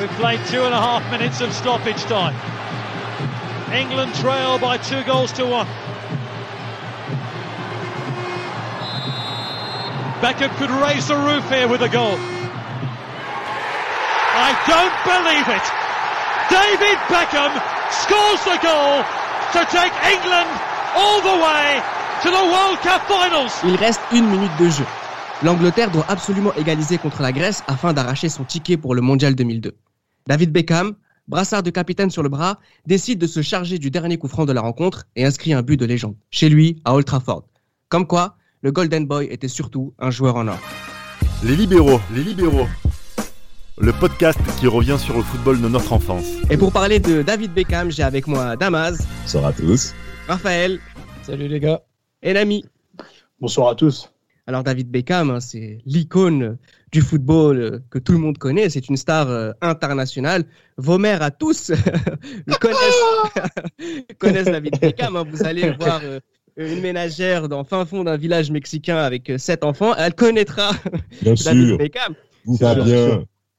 We've played two and a half minutes of stoppage time. England trail by two goals to one. Beckham could raise the roof here with a goal. I don't believe it. David Beckham scores the goal to take England all the way to the World Cup finals. Il reste une minute de jeu. L'Angleterre doit absolument égaliser contre la Grèce afin d'arracher son ticket pour le Mondial 2002. David Beckham, brassard de capitaine sur le bras, décide de se charger du dernier coup franc de la rencontre et inscrit un but de légende, chez lui, à Old Trafford. Comme quoi, le Golden Boy était surtout un joueur en or. Les libéraux, les libéraux. Le podcast qui revient sur le football de notre enfance. Et pour parler de David Beckham, j'ai avec moi Damaz. Bonsoir à tous. Raphaël. Salut les gars. Et Nami. Bonsoir à tous. Alors David Beckham, hein, c'est l'icône du football euh, que tout le monde connaît. C'est une star euh, internationale. Vos mères à tous connaissent, connaissent David Beckham. Hein. Vous allez voir euh, une ménagère dans fin fond d'un village mexicain avec sept enfants. Elle connaîtra bien David sûr. Beckham.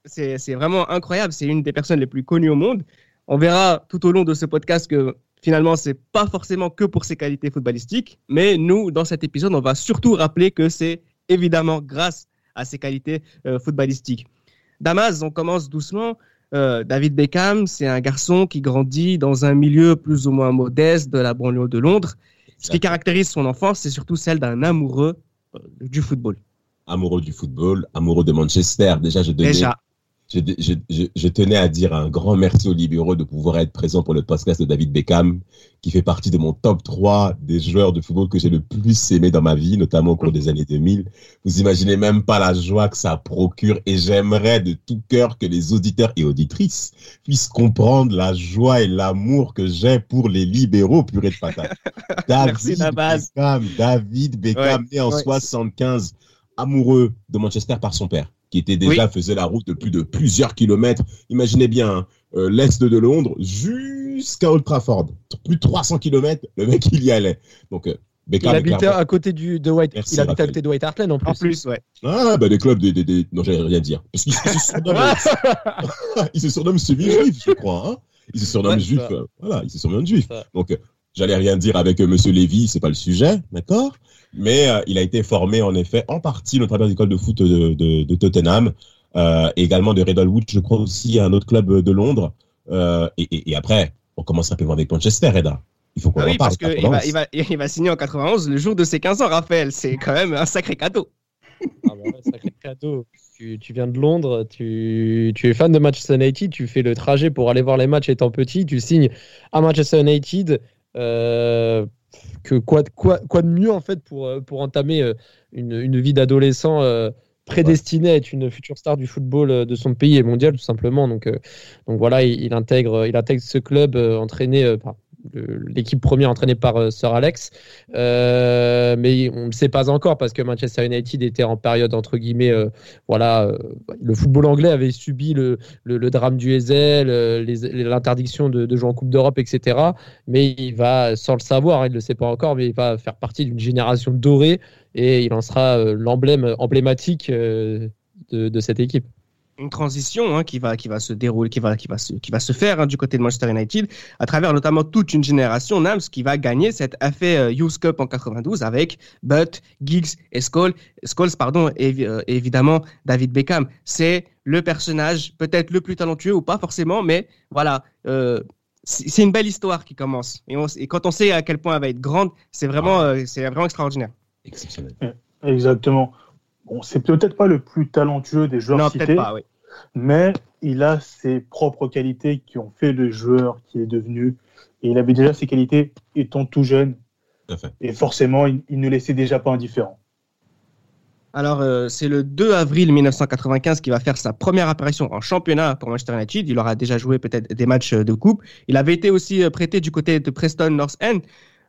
C'est vraiment incroyable. C'est une des personnes les plus connues au monde. On verra tout au long de ce podcast que finalement, c'est pas forcément que pour ses qualités footballistiques, mais nous, dans cet épisode, on va surtout rappeler que c'est évidemment grâce à ses qualités euh, footballistiques. Damas, on commence doucement. Euh, David Beckham, c'est un garçon qui grandit dans un milieu plus ou moins modeste de la banlieue de Londres. Ce qui caractérise son enfance, c'est surtout celle d'un amoureux euh, du football. Amoureux du football, amoureux de Manchester. Déjà, je donnais Déjà, je, je, je, je tenais à dire un grand merci aux libéraux de pouvoir être présent pour le podcast de David Beckham, qui fait partie de mon top 3 des joueurs de football que j'ai le plus aimé dans ma vie, notamment au cours des années 2000. Vous imaginez même pas la joie que ça procure et j'aimerais de tout cœur que les auditeurs et auditrices puissent comprendre la joie et l'amour que j'ai pour les libéraux purée de patate. David. Beckham, David Beckham, né en ouais. 75, amoureux de Manchester par son père qui était déjà faisait la route de plus de plusieurs kilomètres. Imaginez bien hein, euh, l'est de Londres jusqu'à Old Trafford, plus de 300 kilomètres, le mec il y allait. Donc euh, Il Beckham habitait à côté du, de White. Merci, il habitait à côté de White Hart Lane en plus. en plus, ouais. Ah bah des clubs des, des, des... non j'allais rien dire parce qu'il se il se surnomme il se surnomme semi-juif je crois hein il se surnomme Ouais, juif ça. euh, voilà il se surnomme juif Ça. donc euh, j'allais rien dire avec euh, Monsieur Lévy c'est pas le sujet d'accord? Mais euh, il a été formé en effet en partie au travers de l'école de foot de, de, de Tottenham euh, et également de Redwood je crois aussi à un autre club de Londres euh, et, et, et après on commence simplement avec Manchester Reda il faut qu'on Ah en oui, parle parce qu'il va, il va, il va signer en 91 le jour de ses 15 ans, Raphaël. C'est quand même un sacré cadeau. Ah bah ouais, sacré cadeau. Tu, tu viens de Londres, tu, tu es fan de Manchester United, tu fais le trajet pour aller voir les matchs étant petit, tu signes à Manchester United. euh, quoi, de- mieux en fait pour, euh, entamer euh, une, vie d'adolescent euh, prédestiné à être une future star du football de son pays et mondial tout simplement. Donc, donc voilà, il, intègre, il intègre ce club entraîné par l'équipe première entraînée par euh, Sir Alex. Euh, mais on ne sait pas encore parce que Manchester United était en période entre guillemets, euh, voilà, le football anglais avait subi le, le, le drame du Ezel, l'interdiction de, jouer en Coupe d'Europe, etc. Mais il va, sans le savoir, il ne le sait pas encore, mais il va faire partie d'une génération dorée et il en sera l'emblème emblématique de cette équipe. Une transition hein, qui, va, qui va se dérouler, qui va, qui va, se, qui va se faire hein, du côté de Manchester United, à travers notamment toute une génération, Nams, qui va gagner cette FA euh, Youth Cup en 92 avec Butt, Giggs et Scholes, Scholes pardon, et euh, évidemment David Beckham. C'est le personnage peut-être le plus talentueux ou pas forcément, mais voilà. Euh, c'est une belle histoire qui commence. Et, on- et quand on sait à quel point elle va être grande, c'est vraiment, c'est vraiment extraordinaire. exceptionnel Exactement. Bon, c'est peut-être pas le plus talentueux des joueurs non, cités, pas, oui. mais il a ses propres qualités qui ont fait le joueur qui est devenu. Et il avait déjà ses qualités étant tout jeune. tout à fait Et forcément, il, il ne laissait déjà pas indifférent. Alors, euh, c'est le 2 avril 1995 qu'il va faire sa première apparition en championnat pour Manchester United. Il aura déjà joué peut-être des matchs de coupe. Il avait été aussi euh, prêté du côté de Preston North End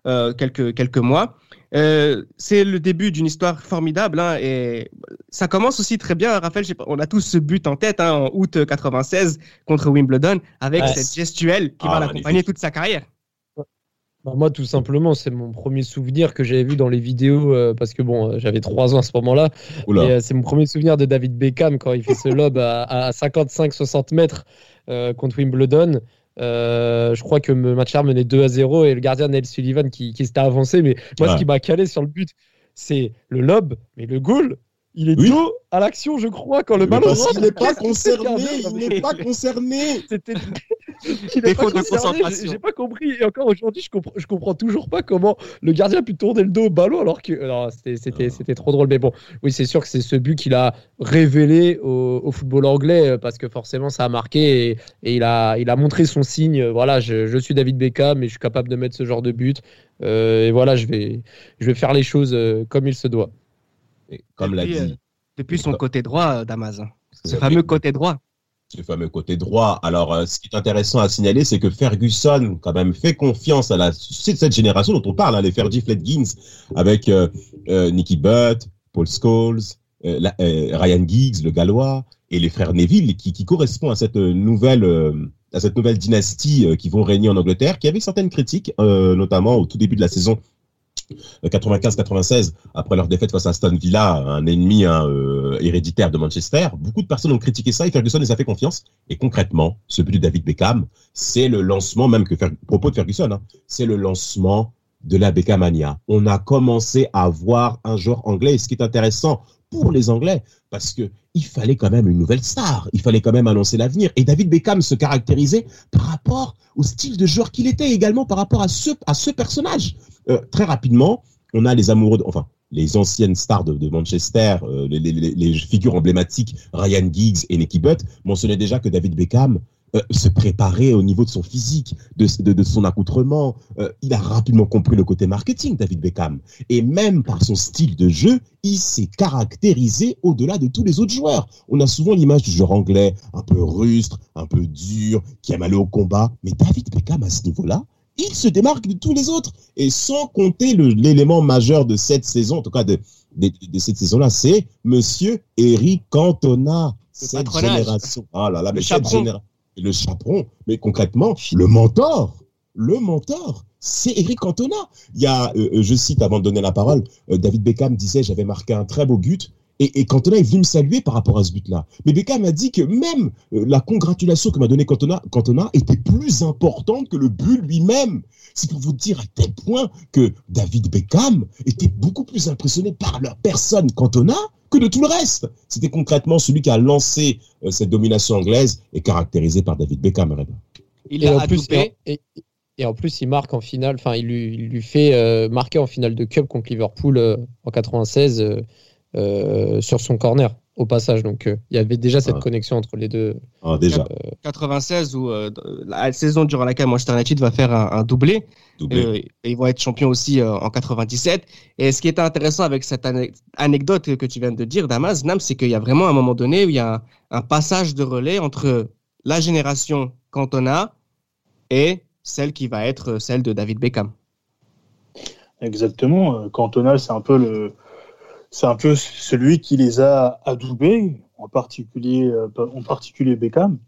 euh, quelques, quelques mois. Euh, c'est le début d'une histoire formidable hein, et ça commence aussi très bien. Raphaël, sais pas, on a tous ce but en tête hein, en août 96 contre Wimbledon avec Ouais. cette gestuelle qui Ah, va l'accompagner magnifique. toute sa carrière. Bah, moi, tout simplement, c'est mon premier souvenir que j'avais vu dans les vidéos, euh, parce que bon, j'avais 3 ans à ce moment-là. Euh, c'est mon premier souvenir de David Beckham quand il fait ce lob à, à 55-60 mètres euh, contre Wimbledon. Euh, je crois que le match menait 2 à 0 et le gardien Neil Sullivan qui, qui s'était avancé. Mais moi, Ouais. ce qui m'a calé sur le but, c'est le lob, mais le goal. Il est Oui. dos à l'action, je crois, quand le ballon rentre. qu'il n'est pas concerné, il n'est pas concerné. C'était il Défaut pas de concerné, concentration. j'ai- pas compris. Et encore aujourd'hui, je comprends, je comprends toujours pas comment le gardien a pu tourner le dos au ballon alors que. c'était- C'était Ah. c'était trop drôle. Mais bon, oui, c'est sûr que c'est ce but qu'il a révélé au, au football anglais euh, parce que forcément, ça a marqué et, et il, a, il a montré son signe. euh, Voilà, je, je suis David Beckham et je suis capable de mettre ce genre de but. Euh, et voilà, je vais, je vais faire les choses euh, comme il se doit. Et Comme l'a dit, euh, Depuis son côté droit, euh, Damas. hein. Ce fameux côté droit. Ce fameux côté droit. Alors, euh, ce qui est intéressant à signaler, c'est que Ferguson, quand même, fait confiance à cette génération dont on parle, hein, les Fergie Fledgins, avec euh, euh, Nicky Butt, Paul Scholes, Ryan Giggs, le Gallois, et les frères Neville, qui, qui correspond à cette nouvelle, à cette nouvelle dynastie qui vont régner en Angleterre, qui avait certaines critiques, notamment au tout début de la saison 95-96, après leur défaite face à Aston Villa, un ennemi euh, héréditaire de Manchester. Beaucoup de personnes ont critiqué ça et Ferguson les a fait confiance. Et concrètement, ce but de David Beckham, c'est le lancement, même que propos de Ferguson, hein, c'est le lancement de la Beckhamania. On a commencé à voir un joueur anglais, ce qui est intéressant pour les Anglais, parce que il fallait quand même une nouvelle star, il fallait quand même annoncer l'avenir. Et David Beckham se caractérisait par rapport au style de joueur qu'il était, également par rapport à ce personnage. Euh, très rapidement, on a les amoureux, enfin, les anciennes stars de, Manchester, euh, les, figures emblématiques, Ryan Giggs et Nicky Butt, mentionnaient déjà que David Beckham euh, se préparait au niveau de son physique, de, son accoutrement. Il a rapidement compris le côté marketing, David Beckham. Et même par son style de jeu, il s'est caractérisé au-delà de tous les autres joueurs. On a souvent l'image du joueur anglais, un peu rustre, un peu dur, qui aime aller au combat. Mais David Beckham, à ce niveau-là, il se démarque de tous les autres. Et sans compter l'élément majeur de cette saison, en tout cas de, de, de cette saison-là, c'est Monsieur Eric Cantona. Cette patronage. génération. Ah là là, Le mais cette chaperon. Le chaperon. Mais concrètement, le mentor. Le mentor. C'est Eric Cantona. Il y a, euh, euh, je cite avant de donner la parole, euh, David Beckham disait j'avais marqué un très beau but. Et, et Cantona est venu me saluer par rapport à ce but-là. Mais Beckham a dit que même euh, la congratulation que m'a donné Cantona, Cantona était plus importante que le but lui-même. C'est pour vous dire à tel point que David Beckham était beaucoup plus impressionné par la personne Cantona que de tout le reste. C'était concrètement celui qui a lancé euh, cette domination anglaise et caractérisé par David Beckham. Il Et l'a en, plus, adoubé. et, en plus, il marque en finale, enfin, il lui, il lui fait euh, marquer en finale de Cup contre Liverpool euh, en 96 euh, sur son corner, au passage. Donc, euh, il y avait déjà cette Ah. connexion entre les deux. Ah, déjà, 96 où euh, la saison durant laquelle Manchester United va faire un, un doublé. doublé. Euh, et ils vont être champions aussi euh, en 97. Et ce qui est intéressant avec cette ane- anecdote que, tu viens de dire, Damas, Nam, c'est qu'il y a vraiment un moment donné où il y a un, un passage de relais entre la génération Cantona et celle qui va être celle de David Beckham. Exactement. Cantona, c'est un peu le, c'est un peu celui qui les a adoubés, en particulier, euh, en particulier Beckham.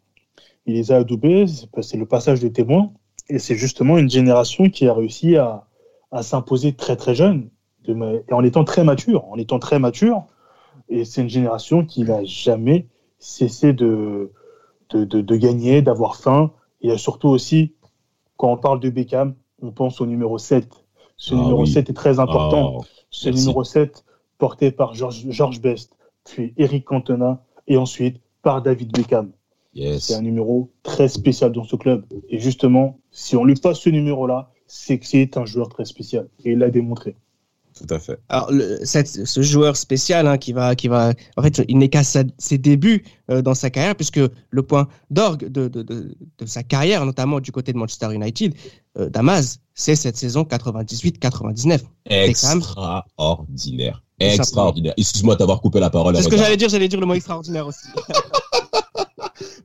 Il les a adoubés. c'est- le passage de témoin, et c'est justement une génération qui a réussi à, à s'imposer très très jeune, de et en étant très mature, en étant très mature. Et c'est une génération qui n'a jamais cessé de, de, de, de gagner, d'avoir faim. Et surtout aussi, quand on parle de Beckham, on pense au numéro 7. Ce Ah numéro oui. 7 est très important. Oh, Ce merci. numéro 7 porté par George, George Best, puis Eric Cantona, et ensuite par David Beckham. yes. C'est un numéro très spécial dans ce club. Et justement, si on lui passe ce numéro-là, c'est que c'est un joueur très spécial. Et il l'a démontré. Tout à fait. Alors, le- cette- ce joueur spécial hein, qui va, qui va, en fait, il n'est qu'à sa- ses débuts euh, dans sa carrière, puisque le point d'orgue de, de, de, de sa carrière, notamment du côté de Manchester United, euh, Damas, c'est cette saison 98-99. Extraordinaire. Extraordinaire. Excuse-moi d'avoir coupé la parole. C'est ce que j'allais dire, j'allais dire le mot extraordinaire aussi.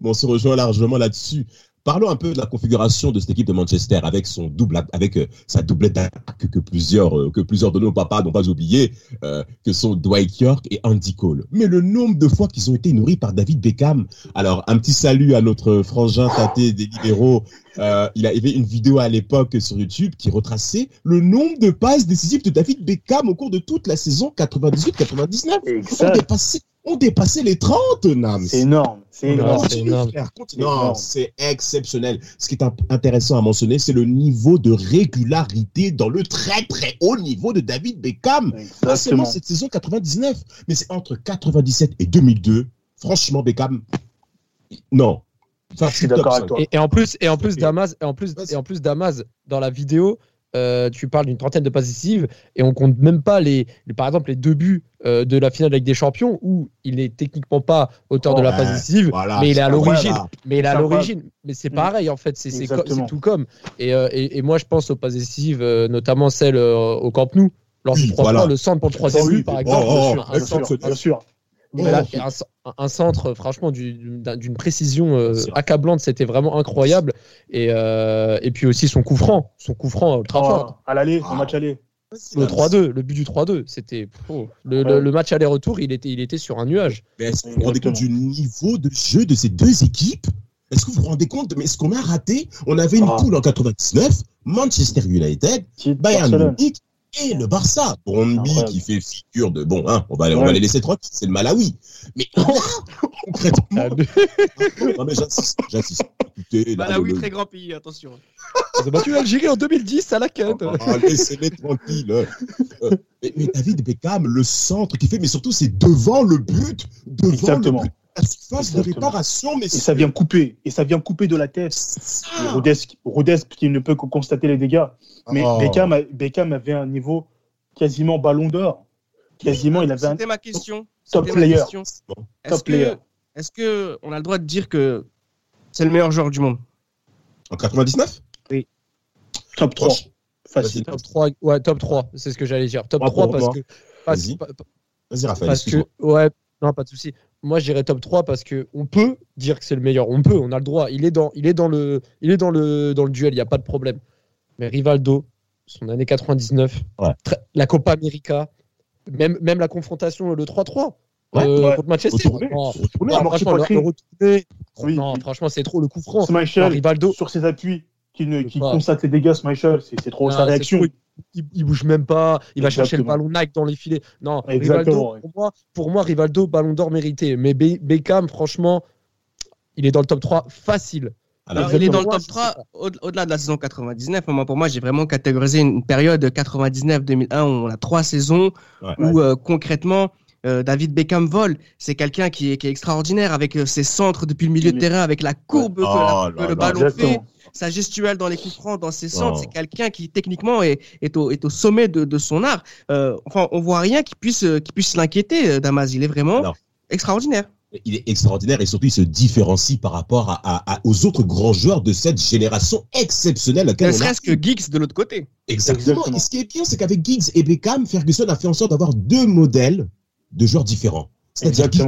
Bon, on se rejoint largement là-dessus. Parlons un peu de la configuration de cette équipe de Manchester avec son double, avec euh, sa doublette d'attaque que plusieurs, euh, que plusieurs de nos papas n'ont pas oublié, euh, que sont Dwight York et Andy Cole. Mais le nombre de fois qu'ils ont été nourris par David Beckham. Alors, un petit salut à notre frangin tâté des libéraux. Il y avait une vidéo à l'époque sur YouTube qui retraçait le nombre de passes décisives de David Beckham au cours de toute la saison 98-99. On dépassait, on dépassait les 30, Nams. C'est énorme. C'est énorme. c'est énorme. Exceptionnel. Ce qui est intéressant à mentionner, c'est le niveau de régularité dans le très très haut niveau de David Beckham. Pas seulement cette saison 99, mais c'est entre 97 et 2002. Franchement, Beckham, non. Enfin, Je suis d'accord avec toi. Et, et en plus, et en plus Damas, et en plus, et en plus Damas, dans la vidéo, euh, tu parles d'une trentaine de passes décisives et on compte même pas les, les- par exemple, les deux buts euh, de la finale avec des champions où il est techniquement pas auteur de la Ouais, passe décisive, Voilà, mais il est à incroyable. l'origine. Mais il est à C'est incroyable. l'origine. Mais c'est Mm. pareil en fait, c'est tout comme. Et, euh, et, et moi, je pense aux passes décisives, euh, notamment celles euh, au Camp Nou, lors Oui, du 3 voilà. le centre pour le troisième but, par oh, exemple. oh, Bien oh, sûr, un bien centre- sûr, bien sûr. Oh, Voilà, un, un centre, franchement, du- d'une précision euh, accablante, c'était vraiment incroyable. Et, euh, et puis aussi son coup franc, son coup franc ultra Oh, fort. à l'aller, au match aller. Le 3-2, le but du 3-2, c'était. oh, le, le- Ouais. le match aller-retour, il était, il était sur un nuage. Mais est-ce que vous vous rendez compte du niveau de jeu de ces deux équipes? Est-ce que vous vous rendez compte Mais ce qu'on a raté, on avait une Ah. poule en 99, Manchester United, Bayern. Munich et le Barça. Incroyable. qui fait figure de bon, hein, on va, on Ouais. va les laisser tranquilles, c'est le Malawi. Mais là, concrètement, Ah, non mais j'insiste, j'insiste. Le- très grand pays, attention. Ils ont battu l'Algérie en 2010 à la quête. Ah, Laissez-les tranquilles. Euh, mais, mais David Beckham, le centre qui fait, mais surtout c'est devant le but, devant Exactement. le but, surface de réparation, mais Et ça vient couper. Et ça vient couper de la tête. Rodesque, Rodesque qui ne peut que constater les dégâts. Mais Oh. Beckham, avait un niveau quasiment ballon d'or. Quasiment, il avait un C'était ma question. top C'était ma player. question. Est-ce Top player. que, est-ce que on a le droit de dire que c'est le meilleur joueur du monde? En 99 top 3. Proche. Facile. Top 3, ouais, top 3, c'est ce que j'allais dire. Top Ah, 3 pour parce que. Vas-y. Vas-y, Raphaël. Parce que, ouais, non, pas de souci. Moi, j'irais top 3 parce que on peut dire que c'est le meilleur. On peut, on a le droit. Il est dans, il est dans le, il est dans le, dans le duel. Il n'y a pas de problème. Mais Rivaldo, son année 99, Ouais. très- la Copa América, même, même la confrontation, le 3-3 Ouais, euh, ouais. contre Manchester. Non, non, amorti franchement, le, poitrine. le retourné, Oui. non, franchement, c'est trop le coup franc. Rivaldo, sur ses appuis, qui, ne, qui constate les dégâts, Schmeichel, c'est trop sa réaction. trop, il, il bouge même pas. Il va chercher le ballon Nike dans les filets. Non, Exactement, Rivaldo, pour moi, pour moi, Rivaldo, ballon d'or mérité. Mais Be- Beckham, franchement, il est dans le top 3 facile. Alors, Alors, il est dans le top 3 au- au-delà de la saison 99. Moi, pour moi, j'ai vraiment catégorisé une période 99-2001 où on a trois saisons Ouais. où euh, concrètement euh, David Beckham vole. C'est quelqu'un qui est, qui est extraordinaire avec euh, ses centres depuis le milieu de terrain, avec la courbe que, Oh la- là que le là. ballon fait, sa gestuelle dans les coups francs, dans ses centres. Oh. C'est quelqu'un qui techniquement est, est, au, est au sommet de, de son art. Euh, enfin, on voit rien qui puisse, qui puisse l'inquiéter, Damas. Il est vraiment Non. extraordinaire. il est extraordinaire et surtout il se différencie par rapport à, à- à- aux autres grands joueurs de cette génération exceptionnelle. à laquelle Ne on a- serait-ce que Geeks de l'autre côté. Exactement. Exactement. Et ce qui est bien, c'est qu'avec Giggs et Beckham, Ferguson a fait en sorte d'avoir deux modèles de joueurs différents. C'est-à-dire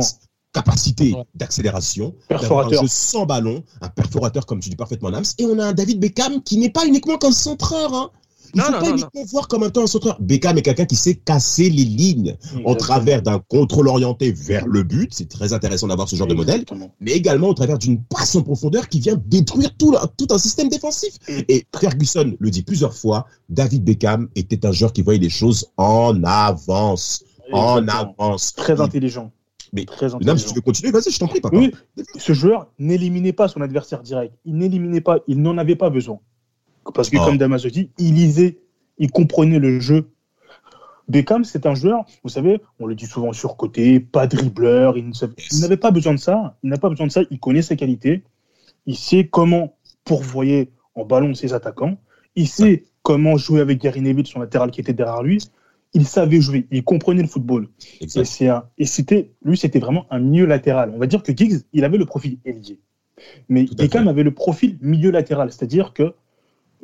capacité Ouais. d'accélération, un jeu sans ballon, un perforateur comme tu dis parfaitement Nams, et on a un David Beckham qui n'est pas uniquement qu'un centreur. Hein. Il Non, faut non, pas non, uniquement voir comme un temps un centreur. Beckham est quelqu'un qui sait casser les lignes en Exactement. travers d'un contrôle orienté vers le but. C'est très intéressant d'avoir ce genre de modèle mais également au travers d'une passe en profondeur qui vient détruire tout, la- tout un système défensif. Et Ferguson le dit plusieurs fois, David Beckham était un joueur qui voyait les choses en avance. En Exactement. avance. Très intelligent. Mais- Très Non, intelligent. si tu veux continuer, vas-y, je t'en prie, papa. Oui, ce joueur n'éliminait pas son adversaire direct. Il n'éliminait pas, il n'en avait pas besoin. Parce que, Oh. comme Damaso dit, il lisait, il comprenait le jeu. Beckham, c'est un joueur, vous savez, on le dit souvent surcoté, pas dribbleur, il n'avait pas besoin de ça. Il n'a pas besoin de ça, il connaît ses qualités. Il sait comment pourvoyer en ballon ses attaquants. Il sait comment jouer avec Gary Neville, son latéral qui était derrière lui. Il savait jouer, il comprenait le football. Et c'était, lui, c'était vraiment un milieu latéral. On va dire que Giggs, il avait le profil ailier. Mais Beckham avait le profil milieu latéral. C'est-à-dire que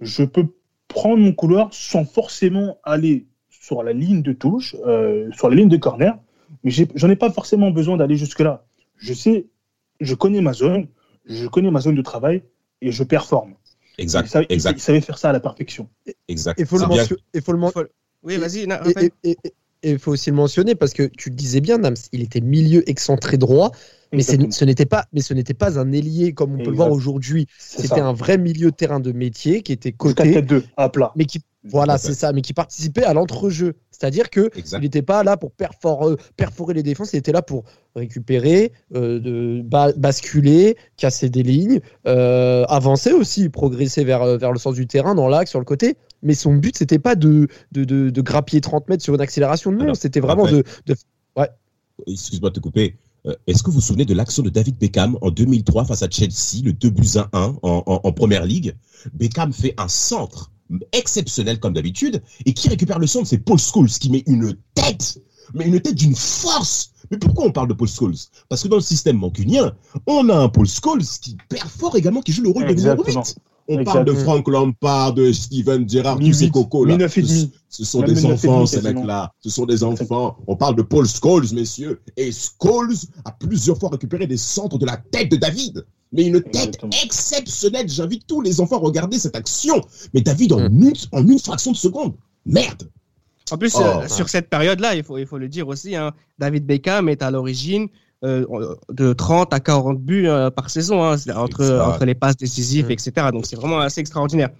je peux prendre mon couloir sans forcément aller sur la ligne de touche, euh, sur la ligne de corner, mais j'en ai pas forcément besoin d'aller jusque-là. Je sais, je connais ma zone, je connais ma zone de travail, et je performe. Exact, il, savait, exact. il savait faire ça à la perfection. Exact. Il faut le C'est bien. mentionner. Il faut le men- Oui, vas-y, Et- il faut aussi le mentionner parce que tu le disais bien, Nams, il était milieu excentré droit, mais ce n'était pas, mais ce n'était pas un ailier comme on peut le voir aujourd'hui. C'était un vrai milieu de terrain de métier qui était coté, 4-4-2 à plat. mais qui, voilà, c'est ça, mais qui participait à l'entrejeu. C'est-à-dire que Exact. il n'était pas là pour perfor- euh, perforer les défenses, il était là pour récupérer, euh, de ba- basculer, casser des lignes, euh, avancer aussi, progresser vers, vers le sens du terrain, dans l'axe, sur le côté. Mais son but, c'était pas de, de, de, de grappiller 30 mètres sur une accélération. Non, Alors, c'était vraiment de, de Excuse-moi de te couper. Euh, Est-ce que vous vous souvenez de l'action de David Beckham en 2003 face à Chelsea, le 2 buts à 1 en, en, en première ligue? Beckham fait un centre exceptionnel comme d'habitude et qui récupère le centre, c'est Paul Scholes qui met une tête, mais une tête d'une force. Mais pourquoi on parle de Paul Scholes? Parce que dans le système mancunien, on a un Paul Scholes qui perd fort également, qui joue le rôle de numéro Exactement. 8. On parle de. Frank Lampard, de Steven Gerrard, tous ces huit, cocos là. mi neuf et demi. Ce sont Même des enfants, ces mecs-là. Ce sont des enfants. On parle de Paul Scholes, messieurs. Et Scholes a plusieurs fois récupéré des centres de la tête de David. Mais une tête Exactement. exceptionnelle. J'invite tous les enfants à regarder cette action. Mais David, en, Mm. une, en une fraction de seconde. Merde. En plus, Oh. euh, sur cette période-là, il faut, il faut le dire aussi, hein, David Beckham est à l'origine euh, de 30 à 40 buts euh, par saison, hein, entre, les passes décisives, Mm. etc. Donc c'est vraiment assez extraordinaire.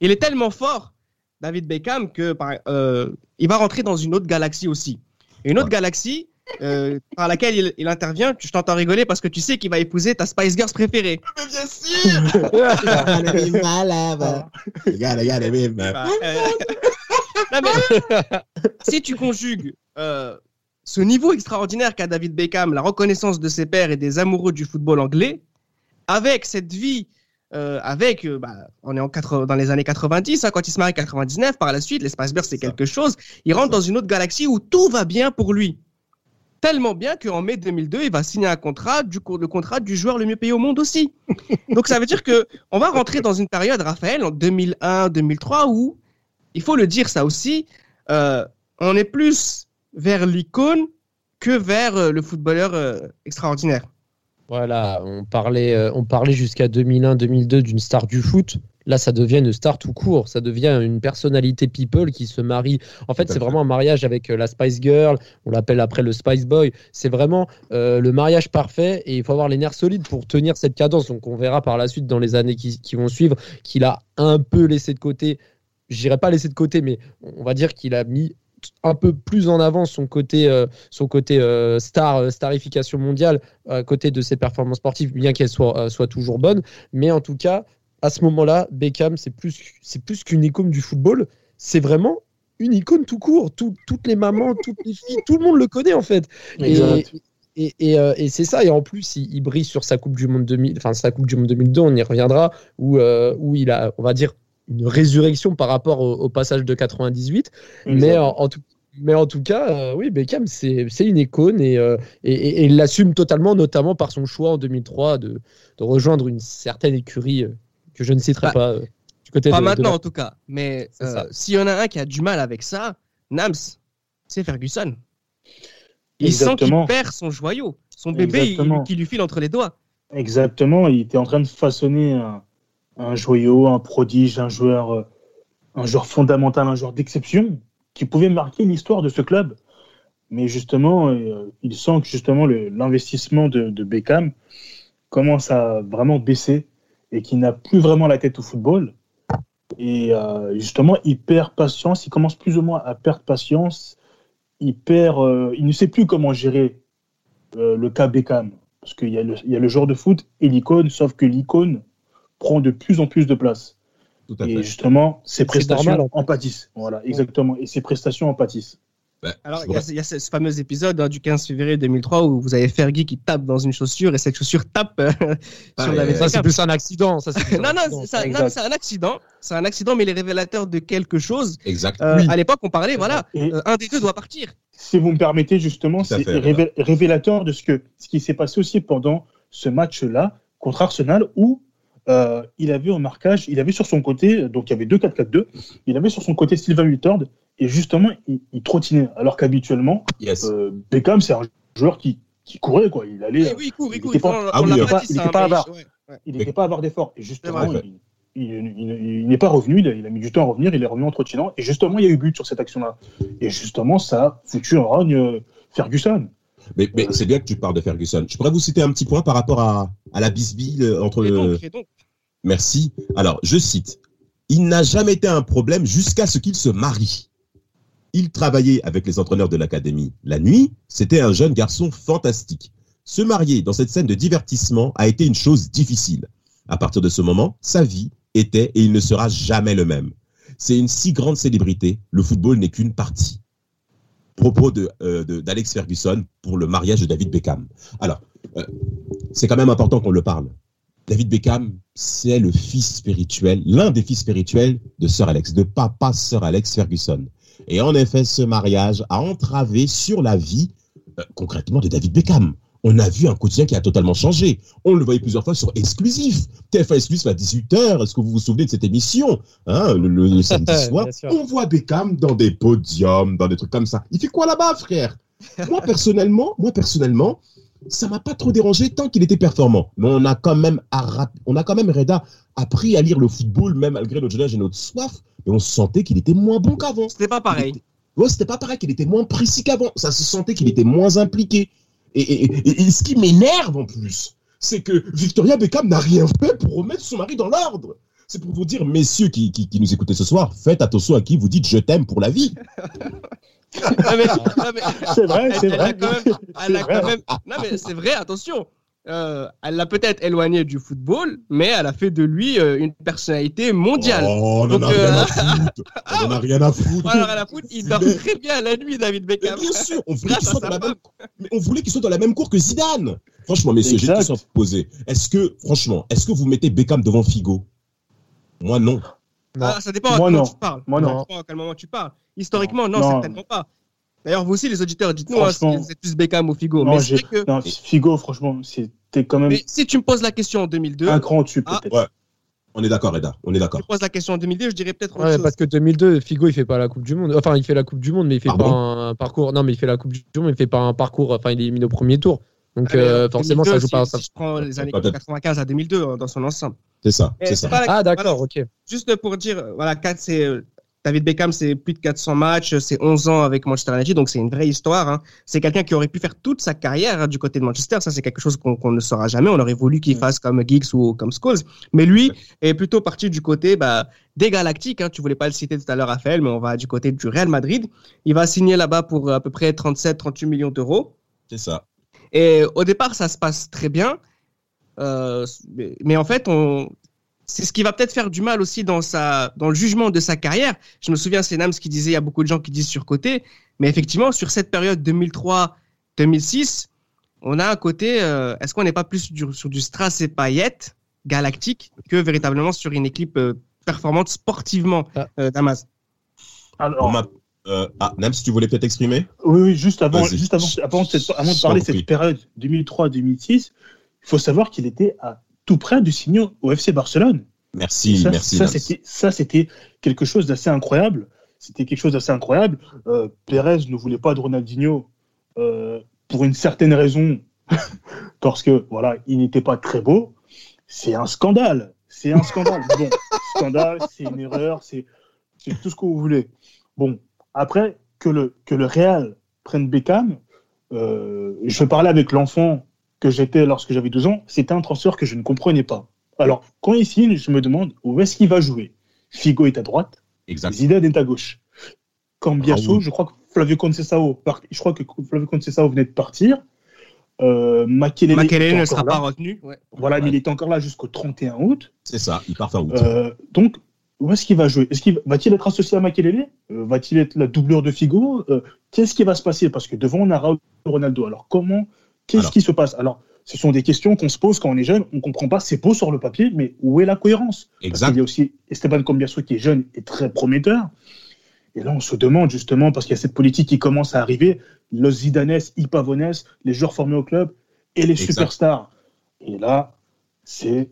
Il est tellement fort, David Beckham, que par- euh, il va rentrer dans une autre galaxie aussi. Et une autre Ouais. galaxie euh, par laquelle il, il intervient, je t'entends rigoler parce que tu sais qu'il va épouser ta Spice Girls préférée. Mais bien sûr Regarde, regarde, regarde. Bah, non, mais si tu conjugues euh, ce niveau extraordinaire qu'a David Beckham, la reconnaissance de ses pairs et des amoureux du football anglais, avec cette vie, euh, avec, euh, bah, on est en dans les années 90, hein, quand il se marie en 99, par la suite, les Spice Girls, c'est quelque chose. Il rentre dans une autre galaxie où tout va bien pour lui. Tellement bien qu'en mai 2002, il va signer un contrat, du le contrat du joueur le mieux payé au monde aussi. Donc ça veut dire que on va rentrer dans une période, Raphaël, en 2001-2003, où, il faut le dire ça aussi, euh, on est plus vers l'icône que vers euh, le footballeur euh, extraordinaire. Voilà, on parlait, euh, on parlait jusqu'à 2001-2002 d'une star du foot. Là, ça devient une star tout court. Ça devient une personnalité people qui se marie. En fait, c'est vraiment un mariage avec la Spice Girl. On l'appelle après le Spice Boy. C'est vraiment euh, le mariage parfait et il faut avoir les nerfs solides pour tenir cette cadence. Donc, on verra par la suite dans les années qui, qui vont suivre qu'il a un peu laissé de côté. Je dirais pas laissé de côté, mais on va dire qu'il a mis un peu plus en avant son côté, euh, son côté euh, star, euh, starification mondiale à côté de ses performances sportives, bien qu'elles soient, soient toujours bonnes. Mais en tout cas, à ce moment-là, Beckham, c'est plus, c'est plus qu'une icône du football. C'est vraiment une icône tout court. Tout- toutes les mamans, toutes les filles, tout le monde le connaît en fait. Exact. Et, et, euh, et c'est ça. Et en plus, il, il brille sur sa Coupe du Monde 2000, enfin sa Coupe du Monde 2002. On y reviendra où, euh, où il a, on va dire, une résurrection par rapport au, au passage de 98. Mais Exact. en, en tout, mais en tout cas, euh, oui, Beckham, c'est c'est une icône et, euh, et, et- et il l'assume totalement, notamment par son choix en 2003 de, de rejoindre une certaine écurie euh, que je ne citerai Bah, pas. euh, du côté Pas de- de maintenant la- en tout cas, mais euh, s'il y en a un qui a du mal avec ça, Nams, c'est Ferguson. Il sent qu'il perd son joyau, son bébé qui lui file entre les doigts. Exactement, il était en train de façonner un, un joyau, un prodige, un joueur, euh, un joueur fondamental, un joueur d'exception qui pouvait marquer l'histoire de ce club. Mais justement, euh, il sent que justement l'investissement de, Beckham commence à vraiment baisser et qu'il n'a plus vraiment la tête au football. Et euh, justement, il perd patience, il commence plus ou moins à perdre patience. Il perd, il ne sait plus comment gérer le cas Beckham. Parce qu'il y, y a le joueur de foot et l'icône, sauf que l'icône prend de plus en plus de place. Tout à Et fait. justement, ses prestations normal, en en pâtissent. Voilà, exactement. Et ses prestations en pâtissent. Ben, Alors, il y, a- il y a ce ce fameux épisode hein, du 15 février 2003 où vous avez Fergie qui tape dans une chaussure et cette chaussure tape euh, sur David Ça, c'est plus un accident. Ça, plus un Non, non, accident. c'est non, un accident. C'est un accident, mais il est révélateur de quelque chose. Exact. Euh, Oui. À l'époque, on parlait, voilà, euh, un des deux doit partir. si vous me permettez, justement, c'est révélateur de ce, que, ce qui s'est passé aussi pendant ce match-là contre Arsenal où euh, il avait au marquage, il avait sur son côté, donc il y avait deux 4-4-2, il avait sur son côté Sylvain Huttard et justement, il, il trottinait. Alors qu'habituellement, Yes. euh, Beckham, c'est un joueur qui, qui courait, quoi. Il allait. Oui, oui, il court, il il court. pas- Ah oui, pas il ça, était pas avare. ouais, ouais. Il Mais- n'était pas à avoir d'effort. Et justement, vrai. il, il- il- il n'est pas revenu. Il a, il a mis du temps à revenir. Il est revenu en trottinant. Et justement, il y a eu but sur cette action-là. Et justement, ça a foutu en rogne euh, Ferguson. Mais, mais c'est bien que tu parles de Ferguson. Je pourrais vous citer un petit point par rapport à, à la bisbille euh, entre. Et donc, et donc, Merci. Alors, je cite. Il n'a jamais été un problème jusqu'à ce qu'il se marie. Il travaillait avec les entraîneurs de l'académie la nuit. C'était un jeune garçon fantastique. Se marier dans cette scène de divertissement a été une chose difficile. À partir de ce moment, sa vie était et il ne sera jamais le même. C'est une si grande célébrité. Le football n'est qu'une partie. Propos de, euh, de- d'Alex Ferguson pour le mariage de David Beckham. Alors, euh, c'est quand même important qu'on le parle. David Beckham, c'est le fils spirituel, l'un des fils spirituels de Sir Alex, de papa Sir Alex Ferguson. Et en effet, ce mariage a entravé sur la vie, euh, concrètement, de David Beckham. On a vu un quotidien qui a totalement changé. On le voyait plusieurs fois sur Exclusif. TF1 Exclusif à 18h. Est-ce que vous vous souvenez de cette émission hein, le, le- le samedi soir? On voit Beckham dans des podiums, dans des trucs comme ça. Il fait quoi là-bas, frère? Moi, personnellement, moi, personnellement, ça m'a pas trop dérangé tant qu'il était performant. Mais on a quand même, arra- on a quand même, Reda, appris à lire le football, même malgré notre jeune âge et notre soif. Mais on sentait qu'il était moins bon qu'avant. c'était pas pareil. Ouais, c'était pas pareil, qu'il était moins précis qu'avant. Ça se sentait qu'il était moins impliqué. Et, et- et- et ce qui m'énerve en plus, c'est que Victoria Beckham n'a rien fait pour remettre son mari dans l'ordre. C'est pour vous dire, messieurs qui, qui, qui nous écoutez ce soir, faites attention à qui vous dites je t'aime pour la vie. Non, mais- non, mais- C'est vrai, c'est vrai. elle a quand même- non mais c'est vrai, attention. Euh, elle l'a peut-être éloigné du football, mais elle a fait de lui euh, une personnalité mondiale. Oh, on en Donc, a rien euh, à foutre. On en a rien à foutre. Il dort très bien la nuit, David Mais Beckham. bien sûr, on voulait qu'il soit dans la même, mais on voulait qu'il soit dans la même cour que Zidane. Franchement, messieurs, j'ai une question à vous poser. Est-ce que, franchement, est-ce que vous mettez Beckham devant Figo? Moi, non. Non. Ah, ça dépend à Moi, quel moment non. tu parles. Moi, Ça non. dépend à quel moment tu parles. Historiquement, non, Non. certainement pas. D'ailleurs, vous aussi, les auditeurs, dites-nous hein, si Franchement. vous êtes plus Beckham ou Figo. Non, mais c'est j'ai- vrai que Non, Figo, franchement, c'était quand même mais si tu me poses la question en 2002, un cran dessus, Ah, peut-être. ouais. On est d'accord, Eda. On est tu d'accord. me poses la question en 2002, je dirais peut-être autre Ouais, chose. parce que 2002, Figo, il fait pas la Coupe du Monde. Enfin, il fait la Coupe du Monde, mais il fait pas un parcours. Non, mais il fait la Coupe du Monde, mais il fait pas un parcours. Enfin, il est éliminé au premier tour. Donc, Ah, euh, euh, forcément, 2002, ça joue pas. si, ça- si je prends les années Peut-être. 95 à 2002 euh, dans son ensemble. C'est ça, Et c'est ça. pas la- Ah, d'accord, ok. Juste pour dire, voilà, 4, c'est euh, David Beckham, c'est plus de 400 matchs, c'est 11 ans avec Manchester United, donc c'est une vraie histoire. hein. C'est quelqu'un qui aurait pu faire toute sa carrière hein, du côté de Manchester. Ça, c'est quelque chose qu'on ne saura jamais. On aurait voulu qu'il Ouais. fasse comme Giggs ou comme Scholes. Mais lui est plutôt parti du côté bah, des Galactiques. Hein. Tu voulais pas le citer tout à l'heure, Raphaël, mais on va du côté du Real Madrid. Il va signer là-bas pour à peu près 37-38 millions d'euros. C'est ça. Et au départ, ça se passe très bien. Euh, mais en fait, on, c'est ce qui va peut-être faire du mal aussi dans, sa, dans le jugement de sa carrière. Je me souviens, c'est Nams qui disait, il y a beaucoup de gens qui disent surcoté. Mais effectivement, sur cette période 2003-2006, on a un côté, euh, est-ce qu'on n'est pas plus du- sur du Strass et Payet galactique que véritablement sur une équipe euh, performante sportivement Ah. euh, Damas Alors, euh, ah, Nam, si tu voulais peut-être exprimer? Oui, oui, juste avant, juste avant, avant, de parler de cette période 2003-2006, il faut savoir qu'il était à tout près de signer au FC Barcelone. Merci, ça, merci. ça, c'était, ça, c'était quelque chose d'assez incroyable. C'était quelque chose d'assez incroyable. Euh, Pérez ne voulait pas de Ronaldinho euh, pour une certaine raison, parce que voilà, il n'était pas très beau. C'est un scandale. C'est un scandale. bon, scandale, c'est une erreur, c'est, c'est tout ce que vous voulez. Bon, après que le que le Real prenne Beckham, euh, je parlais avec l'enfant que j'étais lorsque j'avais 12 ans. C'était un transfert que je ne comprenais pas. Alors, quand il signe, je me demande où est-ce qu'il va jouer. Figo est à droite, Exact. Zidane est à gauche. Cambiasso, Raoul. je crois que Flavio Conceição, part- je crois que Flavio Conceição venait de partir. Euh, Makelele ne sera là. pas retenu. Ouais. Voilà, mais il est encore là jusqu'au 31 août. C'est ça, il part fin août. Euh, donc, où est-ce qu'il va jouer? Est-ce qu'il va-t-il être associé à Makelele? Euh, Va-t-il être la doublure de Figo? Euh, Qu'est-ce qui va se passer? Parce que devant, on a Ronaldo. Alors, comment Qu'est-ce qui se passe? Alors, ce sont des questions qu'on se pose quand on est jeune. On ne comprend pas. C'est beau sur le papier, mais où est la cohérence? Parce Exact. qu'il y a aussi Esteban Cambiasso qui est jeune et très prometteur. Et là, on se demande justement, parce qu'il y a cette politique qui commence à arriver, los Zidanes, Ipavones, les joueurs formés au club et les Exact. superstars. Et là, c'est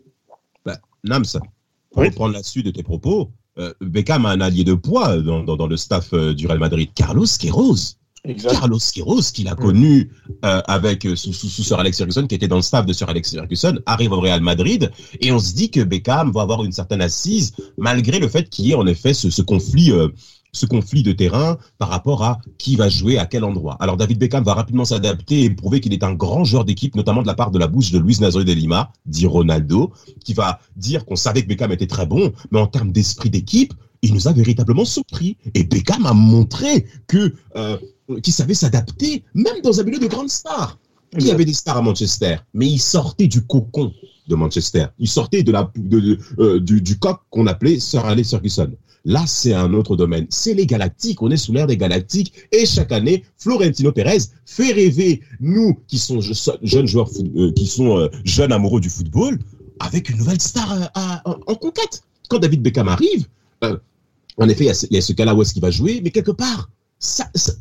Nams, pour Oui. reprendre la suite de tes propos, euh, Beckham a un allié de poids dans, dans, dans le staff euh, du Real Madrid, Carlos Queiroz. Exact. Carlos Queiroz, qu'il a connu euh, avec euh, sous, sous, sous Sir Alex Ferguson, qui était dans le staff de Sir Alex Ferguson, arrive au Real Madrid, et on se dit que Beckham va avoir une certaine assise, malgré le fait qu'il y ait en effet ce, ce conflit. euh, ce conflit de terrain par rapport à qui va jouer à quel endroit. Alors David Beckham va rapidement s'adapter et prouver qu'il est un grand joueur d'équipe, notamment de la part de la bouche de Luis Nazario de Lima, dit Ronaldo, qui va dire qu'on savait que Beckham était très bon, mais en termes d'esprit d'équipe, il nous a véritablement surpris. Et Beckham a montré que euh, qu'il savait s'adapter, même dans un milieu de grandes stars. Il y avait des stars à Manchester, mais il sortait du cocon de Manchester. Il sortait de la, de, de, euh, du, du coq qu'on appelait Sir Alex Ferguson. Là, c'est un autre domaine. C'est les Galactiques. On est sous l'ère des Galactiques. Et chaque année, Florentino Pérez fait rêver nous qui sont je- jeunes joueurs, euh, qui sont euh, jeunes amoureux du football, avec une nouvelle star à- en, conquête. Quand David Beckham arrive, en effet, il y a ce, il y a ce cas-là où est-ce qu'il va jouer, mais quelque part, ça, ça,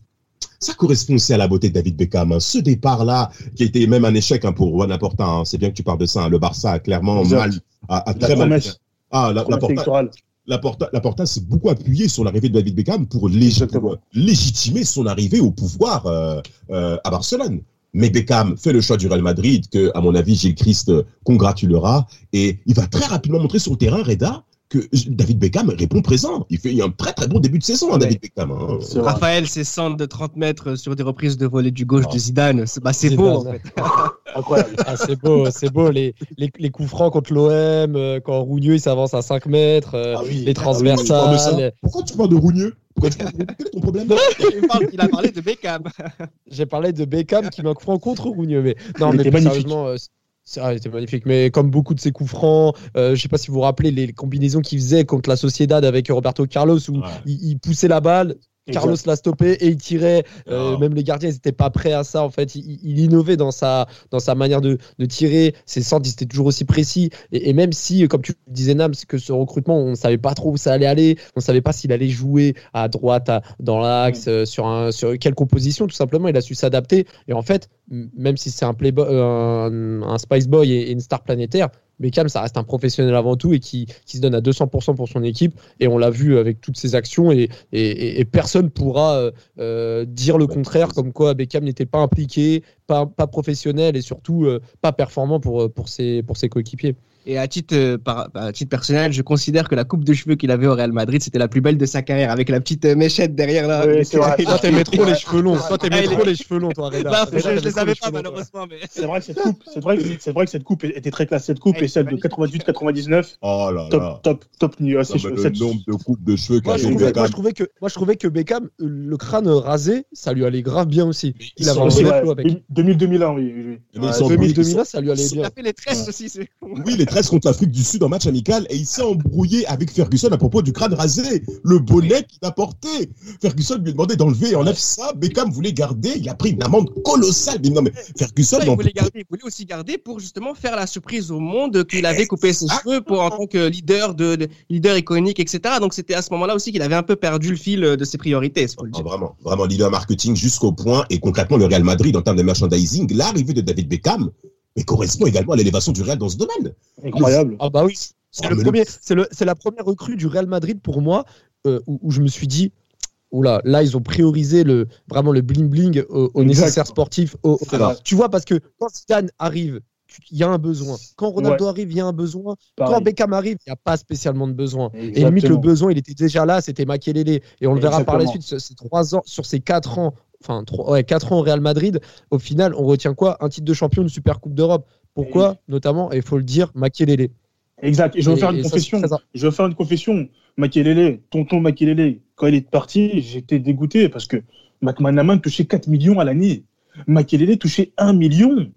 ça correspond aussi à la beauté de David Beckham. hein. Ce départ-là, qui a été même un échec hein, pour Juan Laporta, hein. c'est bien que tu parles de ça. Le Barça a clairement Exact. mal, a, a La très mal. Ah, la, Laporta. Laporta, Laporta s'est beaucoup appuyé sur l'arrivée de David Beckham pour, légitimer son arrivée au pouvoir euh, euh, à Barcelone. Mais Beckham fait le choix du Real Madrid, que, à mon avis, Gilles Christ euh, congratulera. Et il va très rapidement montrer sur le terrain, Reda, que David Beckham répond présent. Il fait un très très bon début de saison, hein, Ouais. David Beckham. hein. Raphaël, ses centres de 30 mètres sur des reprises de volée du gauche Ah. de Zidane, c'est bah, beau en fait. Incroyable. Ah, c'est beau, c'est beau. Les, les, les coups francs contre l'OM, euh, quand Rougneux il s'avance à 5 mètres, euh, Ah oui. les Pourquoi tu transversales. Pourquoi tu parles de Rougneux Pourquoi tu parles de Rougneux Quel est ton problème? Il, parle- il a parlé de Beckham. J'ai parlé de Beckham qui met un coup franc contre Rougneux. Mais non, mais plus sérieusement, euh, c'est ah, il était magnifique. Mais comme beaucoup de ses coups francs, euh, je sais pas si vous vous rappelez les combinaisons qu'il faisait contre la Sociedad avec Roberto Carlos où Ouais. il, il poussait la balle. Carlos l'a stoppé et il tirait. Euh, même les gardiens, ils n'étaient pas prêts à ça. En fait, il, il innovait dans sa, dans sa manière de, de tirer. Ses centres, ils étaient toujours aussi précis. Et, et même si, comme tu disais, Nams, que ce recrutement, on ne savait pas trop où ça allait aller. On ne savait pas s'il allait jouer à droite, à- dans l'axe, euh, sur, un, sur quelle composition, tout simplement. Il a su s'adapter. Et en fait, même si c'est un, euh, un, un Spice Boy et, et une star planétaire, Beckham, ça reste un professionnel avant tout et qui, se donne à 200% pour son équipe. Et on l'a vu avec toutes ses actions et, et, et- personne pourra euh, euh, dire le contraire, comme quoi Beckham n'était pas impliqué, pas, professionnel et surtout euh, pas performant pour ses coéquipiers. Et à titre, euh, par- à titre personnel, je considère que la coupe de cheveux qu'il avait au Real Madrid, c'était la plus belle de sa carrière, avec la petite euh, méchette derrière là. Oui, Il c'est vrai. était- Toi, t'aimais trop les cheveux longs. Toi, Ah, t'aimais il trop les cheveux longs, toi, Reda. Là, Reda, je, les avais pas malheureusement, mais. C'est vrai que cette coupe, c'est vrai, que- c'est vrai que cette coupe était très classe. Cette coupe Elle et celle de était 98-99, Oh là là. top, top, top niveau. Non, le cette- nombre de coupes de cheveux Moi qu'a trouvais, moi, Beckham. je trouvais que, moi, je trouvais que Beckham, euh, le crâne rasé, ça lui allait grave bien aussi. Il avait un flow avec. 2000-2001, oui. oui, oui. Mais ils Ouais, sont- 2000 ils 2001, ça lui allait Il bien. a fait les tresses aussi. c'est- Oui, les 13 contre l'Afrique du Sud en match amical et il s'est embrouillé avec Ferguson à propos du crâne rasé, le bonnet qu'il a porté. Ferguson lui a demandé d'enlever et enlève ça. Beckham voulait garder, il a pris une amende colossale. Mais non, mais Ferguson, Ça, il voulait garder, il voulait aussi garder pour justement faire la surprise au monde qu'il avait coupé ses cheveux pour en tant que leader de, de- leader iconique, etc. Donc c'était à ce moment-là aussi qu'il avait un peu perdu le fil de ses priorités. dire. vraiment, vraiment leader marketing jusqu'au point et concrètement le Real Madrid en termes de merchandising, l'arrivée de David Beckham mais correspond également à l'élévation du Real dans ce domaine. Incroyable. Ah bah oui, c'est Ah, le mais premier, c'est le, c'est la première recrue du Real Madrid pour moi euh, où, où je me suis dit, oula, là ils ont priorisé le vraiment le bling bling au, au nécessaire sportif. au- tu vois parce que quand Zidane arrive, il y a un besoin. Quand Ronaldo arrive, il y a un besoin. Quand. Beckham arrive, il n'y a pas spécialement de besoin. Et limite le besoin, il était déjà là, c'était Makelele. Et on le verra par la suite, ce- ces trois ans, sur ces quatre ans, enfin trois, ouais, quatre ans au Real Madrid. Au final, on retient quoi? Un titre de champion, une Super Coupe d'Europe. Pourquoi? Notamment, et il faut le dire, Makelele. Exact. Et je veux faire une ça, confession. très- Je veux faire une confession. Makelele, tonton Makelele, quand il est parti, j'étais dégoûté parce que McManaman touchait 4 millions à l'année. Makelele touchait 1 million.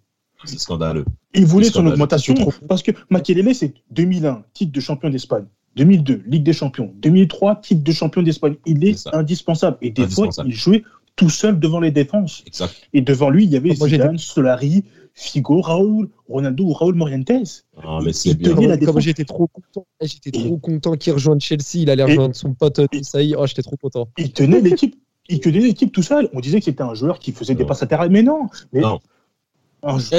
C'est scandaleux. Il voulait son augmentation parce que Makelele, c'est 2001, titre de champion d'Espagne. 2002, Ligue des Champions. 2003, titre de champion d'Espagne. Il est ça. indispensable. Et des fois, il jouait tout seul devant les défenses. Exact. Et devant lui, il y avait Zidane, Solari, Figo, Raoul, Ronaldo ou Raoul Morientes. Ah, mais c'est Il bien. tenait la Comme, j'étais trop content, Eh, j'étais trop content qu'il rejoigne Chelsea. Il allait rejoindre son pote euh, Saï. Oh, j'étais trop content. Il tenait l'équipe. Il tenait l'équipe tout seul. On disait que c'était un joueur qui faisait des passes latérales, mais non. Mais Non.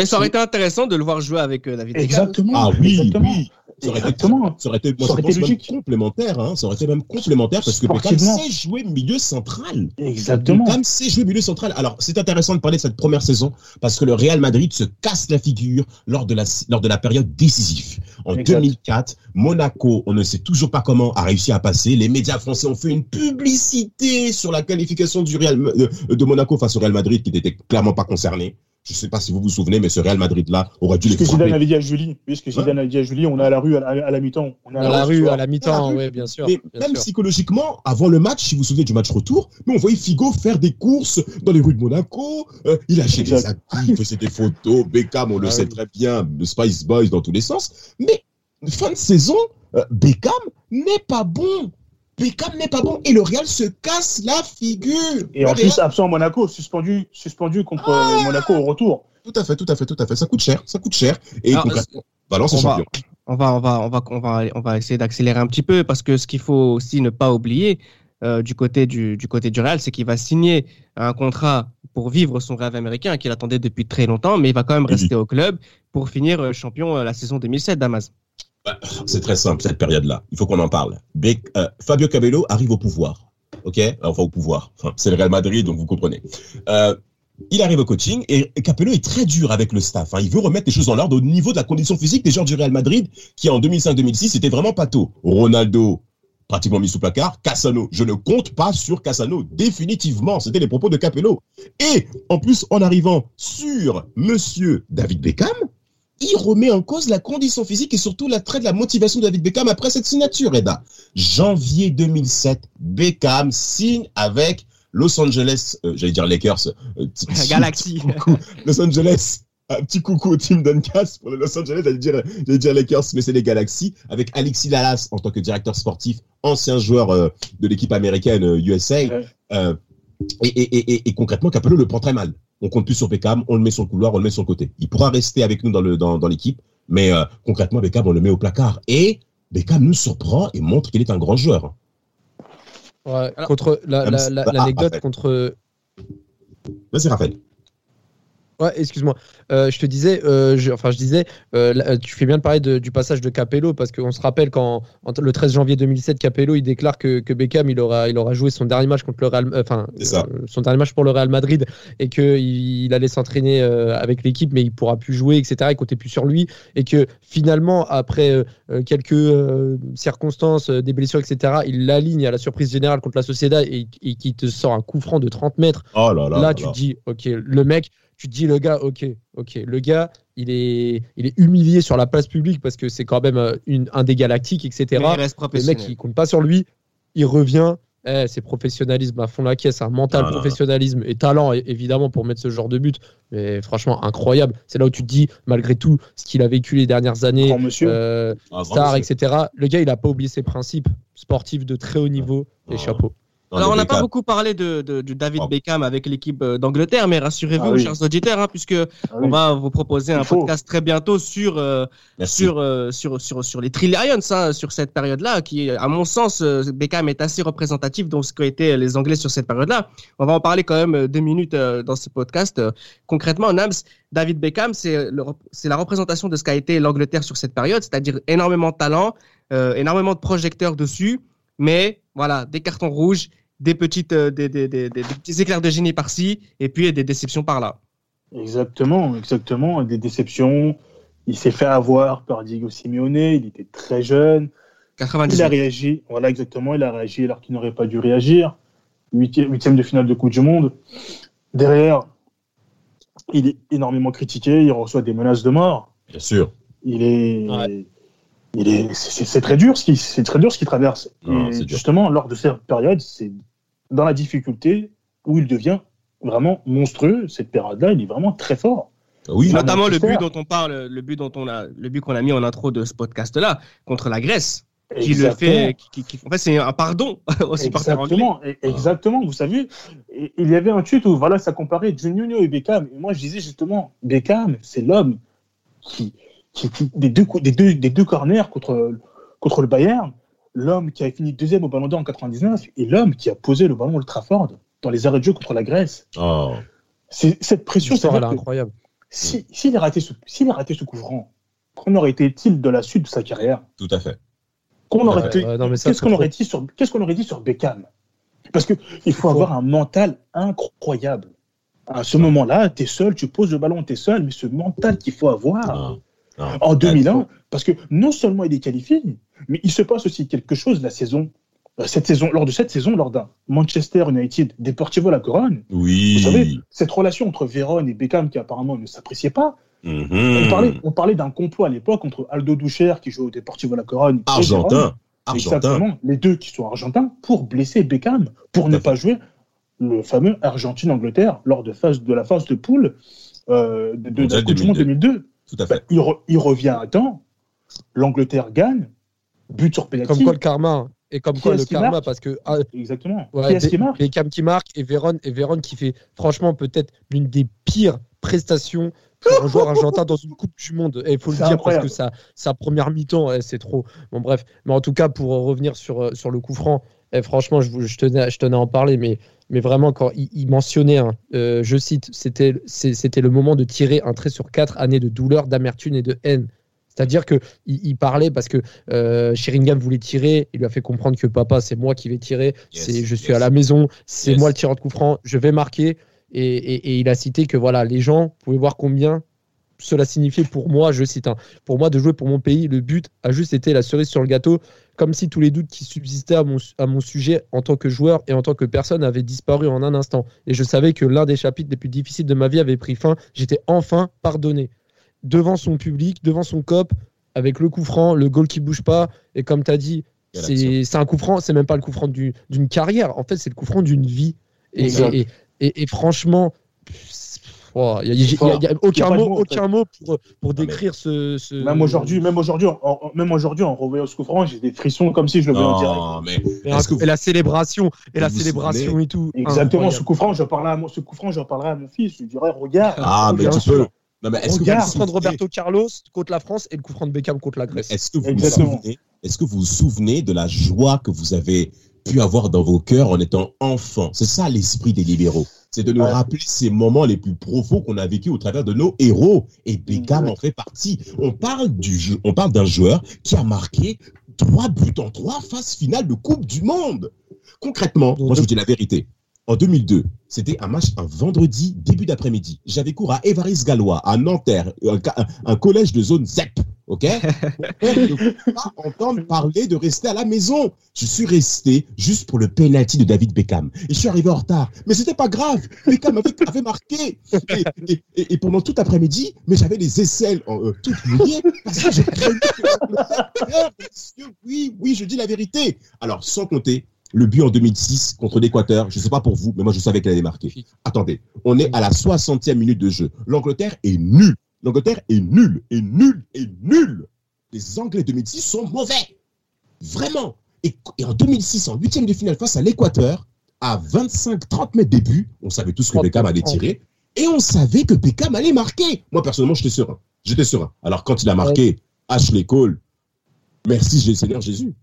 Ça aurait été intéressant de le voir jouer avec euh, David. Exactement. Ah oui, exactement. oui. Ça aurait été, Exactement. ça aurait été, moi, Ça je aurait pense été même logique. complémentaire, hein. Ça aurait été même complémentaire parce que Beckham sait jouer milieu central. Exactement. Beckham sait jouer milieu central. Alors, c'est intéressant de parler de cette première saison parce que le Real Madrid se casse la figure lors de la, lors de la période décisive. En Exact. 2004, Monaco, on ne sait toujours pas comment, a réussi à passer. Les médias français ont fait une publicité sur la qualification du Real, de, de Monaco face au Real Madrid qui n'était clairement pas concerné. Je ne sais pas si vous vous souvenez, mais ce Real Madrid-là aurait dû Ce les que Zidane frapper. avait dit à Julie, oui, ce que Zidane avait dit à Julie, on est à la rue à la, à la mi-temps. On est À la rue, à la mi-temps, ouais, bien sûr. Mais bien même sûr. psychologiquement, avant le match, si vous vous souvenez du match retour, nous on voyait Figo faire des courses dans les rues de Monaco. euh, il lâchait des acquis, il faisait des photos. Beckham, on le Ah sait oui. très bien, de Spice Boys dans tous les sens. Mais fin de saison, euh, Beckham n'est pas bon. Beckham n'est pas bon et le Real se casse la figure. Et en plus, absent à Monaco, suspendu, suspendu contre Ah. euh, Monaco au retour. tout à fait, tout à fait, tout à fait. Ça coûte cher, ça coûte cher. Et Alors, concrètement, Valence est on va- champion. on va, on va, on va, on va, on va essayer d'accélérer un petit peu parce que ce qu'il faut aussi ne pas oublier euh, du côté du, du côté du Real, c'est qu'il va signer un contrat pour vivre son rêve américain qu'il attendait depuis très longtemps, mais il va quand même Oui. rester au club pour finir euh, champion euh, la saison 2007 Damas. C'est très simple, cette période-là. Il faut qu'on en parle. Euh, Fabio Cabello arrive au pouvoir. OK? Enfin, au pouvoir. C'est le Real Madrid, donc vous comprenez. Euh, il arrive au coaching et Capello est très dur avec le staff. hein. Il veut remettre les choses en ordre au niveau de la condition physique des joueurs du Real Madrid qui, en 2005-2006, était vraiment pâteau. Ronaldo, pratiquement mis sous placard. Cassano, je ne compte pas sur Cassano. Définitivement, c'était les propos de Capello. Et, en plus, en arrivant sur Monsieur David Beckham, il remet en cause la condition physique et surtout l'attrait de la motivation de David Beckham après cette signature, Eda. Janvier 2007, Beckham signe avec Los Angeles, euh, j'allais dire Lakers, euh, petit- petit- Galaxy. coucou, Los Angeles. Un petit coucou au team Duncas pour le Los Angeles, j'allais dire, j'allais dire Lakers, mais c'est les Galaxy, avec Alexis Lalas en tant que directeur sportif, ancien joueur euh, de l'équipe américaine euh, USA. Ouais. Euh, et, et, et, et, et concrètement, Capello le prend très mal. On compte plus sur Beckham, on le met sur le couloir, on le met sur le côté. Il pourra rester avec nous dans le dans, dans l'équipe, mais euh, concrètement, Beckham, on le met au placard. Et Beckham nous surprend et montre qu'il est un grand joueur. Ouais, Alors- contre la- la- la- Ah, l'anecdote contre Vas-y, Raphaël. Ouais, excuse-moi. Euh, je te disais, euh, je, enfin, je disais, euh, là, tu fais bien de parler de- du passage de Capello parce qu'on se rappelle quand en- le 13 janvier 2007, Capello il déclare que, que Beckham il aura, il aura joué son dernier match contre le Real, enfin, son dernier match pour le Real Madrid et que il, il allait s'entraîner avec l'équipe, mais il pourra plus jouer, etc. Il comptait plus sur lui et que finalement après quelques circonstances, des blessures, etc. Il l'aligne à la surprise générale contre la Sociedad et, et qui te sort un coup franc de 30 mètres Oh là là. là, là tu te dis, ok, le mec, tu te dis, le gars, ok, ok, le gars, il est, il est humilié sur la place publique parce que c'est quand même euh, une, un des galactiques, etc. Mais il reste Le mec, il compte pas sur lui, il revient. Eh, c'est professionnalisme à fond la caisse, un mental Ah, non, non. professionnalisme et talent évidemment pour mettre ce genre de but. Mais franchement, incroyable. C'est là où tu te dis, malgré tout, ce qu'il a vécu les dernières années, euh, Ah, star, etc. Le gars, il a pas oublié ses principes sportifs de très haut niveau et Ah. chapeau. Alors, on n'a pas beaucoup parlé de, de, du David Oh. Beckham avec l'équipe euh, d'Angleterre, mais rassurez-vous, Ah oui. chers auditeurs, hein, puisque Ah on oui. va vous proposer un faut. podcast très bientôt sur euh, sur, euh, sur, sur, sur les Trillions, hein, sur cette période-là, qui, à mon sens, euh, Beckham est assez représentatif de ce qu'ont été les Anglais sur cette période-là. On va en parler quand même deux minutes euh, dans ce podcast. Concrètement, Nams, David Beckham, c'est la représentation de ce qu'a été l'Angleterre sur cette période, c'est-à-dire énormément de talent, euh, énormément de projecteurs dessus, mais voilà, des cartons rouges, des, petites, euh, des, des, des, des- des petits éclairs de génie par-ci, et puis des déceptions par-là. Exactement, exactement. Des déceptions. Il s'est fait avoir par Diego Simeone. Il était très jeune. 98. Il a réagi. Voilà, exactement. Il a réagi alors qu'il n'aurait pas dû réagir. Huitième, huitième de finale de Coupe du Monde. Derrière, il est énormément critiqué. Il reçoit des menaces de mort. Bien sûr. Il est. Ouais. C'est très dur ce qui, c'est très dur ce qu'il traverse. Non, Et c'est dur. justement, lors de cette période, c'est dans la difficulté où il devient vraiment monstrueux. Cette période-là, il est vraiment très fort. Oui, Ah, Notamment le but dont on parle, le but dont on a, le but qu'on a mis en intro de ce podcast-là contre la Grèce, qui le fait, qui, qui- en fait c'est un pardon anglais. Exactement, exactement. Vous savez, il y avait un tweet où voilà, ça comparait Juninho et Beckham. Et moi, je disais justement, Beckham, c'est l'homme qui, qui, qui- des deux des deux des deux corners contre contre le Bayern, l'homme qui a fini deuxième au Ballon d'Or en 99 et l'homme qui a posé le ballon au Trafford dans les arrêts de jeu contre la Grèce. Oh. C'est cette pression, L'histoire, elle est c'est-à-dire que incroyable. si s'il a raté ce s'il a raté ce coup franc, qu'en aurait-il de la suite de sa carrière? Tout à fait. Qu'on aurait Qu'est-ce c'est qu'on aurait dit sur qu'est-ce qu'on aurait dit sur Beckham? Parce que il faut avoir un mental incroyable. À ce moment-là, tu es seul, tu poses le ballon, tu es seul, mais ce mental qu'il faut avoir Non, non. en 2001, parce que non seulement il est qualifié, mais il se passe aussi quelque chose la saison, euh, cette saison, lors de cette saison, lors d'un Manchester United Deportivo La Corogne. Oui. Vous savez, cette relation entre Vérone et Beckham qui apparemment ne s'appréciait pas. Mhm. On parlait, on parlait d'un complot à l'époque entre Aldo Ducher qui joue au Deportivo La Corogne et Vérone. Argentin. Argentin. Exactement, les deux qui sont argentins pour blesser Beckham, pour ne pas jouer le fameux Argentine-Angleterre lors de, phase, de la phase de poule euh, de, de la Coupe du Monde 2002. Tout à Bah, il, re- il revient à temps, l'Angleterre gagne, but sur penalty. Comme quoi le karma. hein. Et comme Qui quoi le qui karma, marque parce que ah, Exactement. Ouais, qui est-ce qui marque Beckham qui marque et Véron, et Véron qui fait franchement peut-être l'une des pires prestations pour un joueur argentin dans une Coupe du Monde. Et il faut le dire incroyable. parce que sa, sa première mi-temps, eh, c'est trop. Bon, bref. Mais en tout cas, pour revenir sur, euh, sur le coup franc, eh, franchement, je, tenais, à- je tenais à en parler, mais, mais vraiment, quand il, il mentionnait, hein, euh, je cite, c'était le moment de tirer un trait sur quatre années de douleur, d'amertume et de haine. C'est-à-dire qu'il il parlait parce que euh, Sheringham voulait tirer, il lui a fait comprendre que papa, c'est moi qui vais tirer, Yes, je suis yes. à la maison, c'est Yes. moi le tireur de coup franc, je vais marquer. Et, et- et il a cité que voilà, les gens pouvaient voir combien cela signifiait pour moi, je cite, hein, pour moi de jouer pour mon pays, le but a juste été la cerise sur le gâteau, comme si tous les doutes qui subsistaient à mon, à mon sujet en tant que joueur et en tant que personne avaient disparu en un instant. Et je savais que l'un des chapitres les plus difficiles de ma vie avait pris fin, j'étais enfin pardonné. Devant son public, devant son cop, avec le coup franc, le goal qui bouge pas, et comme tu as dit, c'est un coup franc, c'est même pas le coup franc du- d'une carrière, en fait c'est le coup franc d'une vie. Et, Exact. et- et- et franchement, il n'y a, y a- aucun mot, en aucun mot pour, pour mais- décrire ce, ce- Même aujourd'hui, même aujourd'hui, en, en- même aujourd'hui, en revoyant ce coup franc, j'ai des frissons comme si je le voyais en direct. Mais Et, est-ce que et la célébration, et la vous célébration souvenez et tout. Exactement, ce coup franc, j'en parlerai à mon, ce coup franc, j'en parlerai à mon fils. Je lui dirais, regarde. Ah, mais bien tu peux. Non, mais est-ce que vous Regarde. de Roberto Carlos contre la France et le coup franc de Beckham contre la Grèce. Est-ce que vous vous Exactement. souvenez Est-ce que vous vous souvenez de la joie que vous avez pu avoir dans vos cœurs en étant enfant C'est ça l'esprit des libéraux. C'est de nous Ouais. rappeler ces moments les plus profonds qu'on a vécu au travers de nos héros. Et Beckham Ouais. en fait partie. On parle du jeu, on parle d'un joueur qui a marqué trois buts en trois phases finales de Coupe du Monde. Concrètement, moi je vous dis la vérité. En 2002, c'était un match un vendredi début d'après-midi. J'avais cours à Évariste Gallois, à Nanterre, un, collège de zone ZEP. Ok? Père ne pas entendre parler de rester à la maison. Je suis resté juste pour le penalty de David Beckham. Et je suis arrivé en retard. Mais c'était pas grave. Beckham avait, avait marqué. Et, et- et- et pendant tout après-midi, mais j'avais les aisselles en, euh, toutes mouillées parce que je perde, monsieur. Oui, oui, je dis la vérité. Alors, sans compter le but en 2006 contre l'Équateur. Je sais pas pour vous, mais moi, je savais qu'elle allait marquer. Attendez, on est à la 60e minute de jeu. L'Angleterre est nulle. L'Angleterre est nulle, et nulle, et nulle. Les Anglais 2006 sont mauvais. Vraiment. Et, et en 2006, en huitième de finale face à l'Équateur, à 25-30 mètres des buts, on savait tous que 30, Beckham allait 30. tirer. Et on savait que Beckham allait marquer. Moi, personnellement, j'étais serein. J'étais serein. Alors, quand il a marqué, Ashley Cole, merci Seigneur Jésus.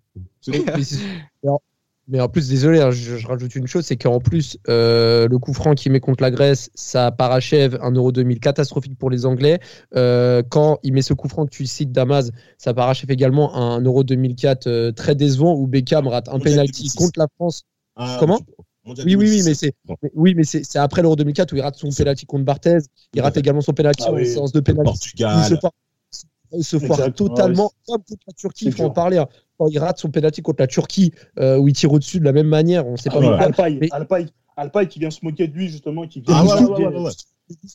Mais, en- plus, désolé, hein, je, je rajoute une chose, c'est qu'en plus, euh, le coup franc qu'il met contre la Grèce, ça parachève un Euro 2000 catastrophique pour les Anglais. Euh, quand il met ce coup franc que tu cites, Damas, ça parachève également un Euro 2004 euh, très décevant où Beckham rate un penalty 2006. contre la France. Ah, Comment Oui, oui, oui, 2006. mais c'est oui, mais c'est après l'Euro 2004 où il rate son penalty contre Barthez. Il rate également son penalty Ah en oui. séance de penalty. Il se Portugal. foire, il se foire totalement comme contre la Turquie, il faut en parler. hein. Quand il rate son penalty contre la Turquie, euh, où il tire au-dessus de la même manière, on ne sait Ah pas pourquoi. Alpaï, Mais- Alpaï, Alpaï qui vient se moquer de lui, justement, qui vient Ah ouais, ouais, ouais, ouais,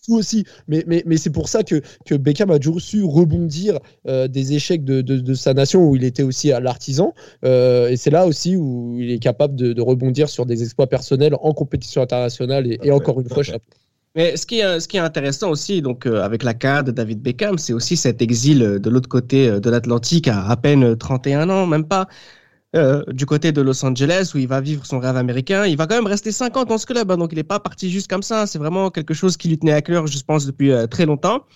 aussi. Mais, mais, mais c'est pour ça que, que Beckham a toujours su rebondir euh, des échecs de, de, de sa nation où il était aussi à l'artisan. Euh, et c'est là aussi où il est capable de, de rebondir sur des exploits personnels en compétition internationale. Et, fait, encore une fois, chapeau. Mais ce qui est, intéressant aussi, donc euh, avec la de David Beckham, c'est aussi cet exil euh, de l'autre côté euh, de l'Atlantique à à peine 31 ans, même pas, du côté de Los Angeles où il va vivre son rêve américain. Il va quand même rester 5 ans dans ce club, hein, donc il n'est pas parti juste comme ça. C'est vraiment quelque chose qui lui tenait à cœur, je pense, depuis très longtemps.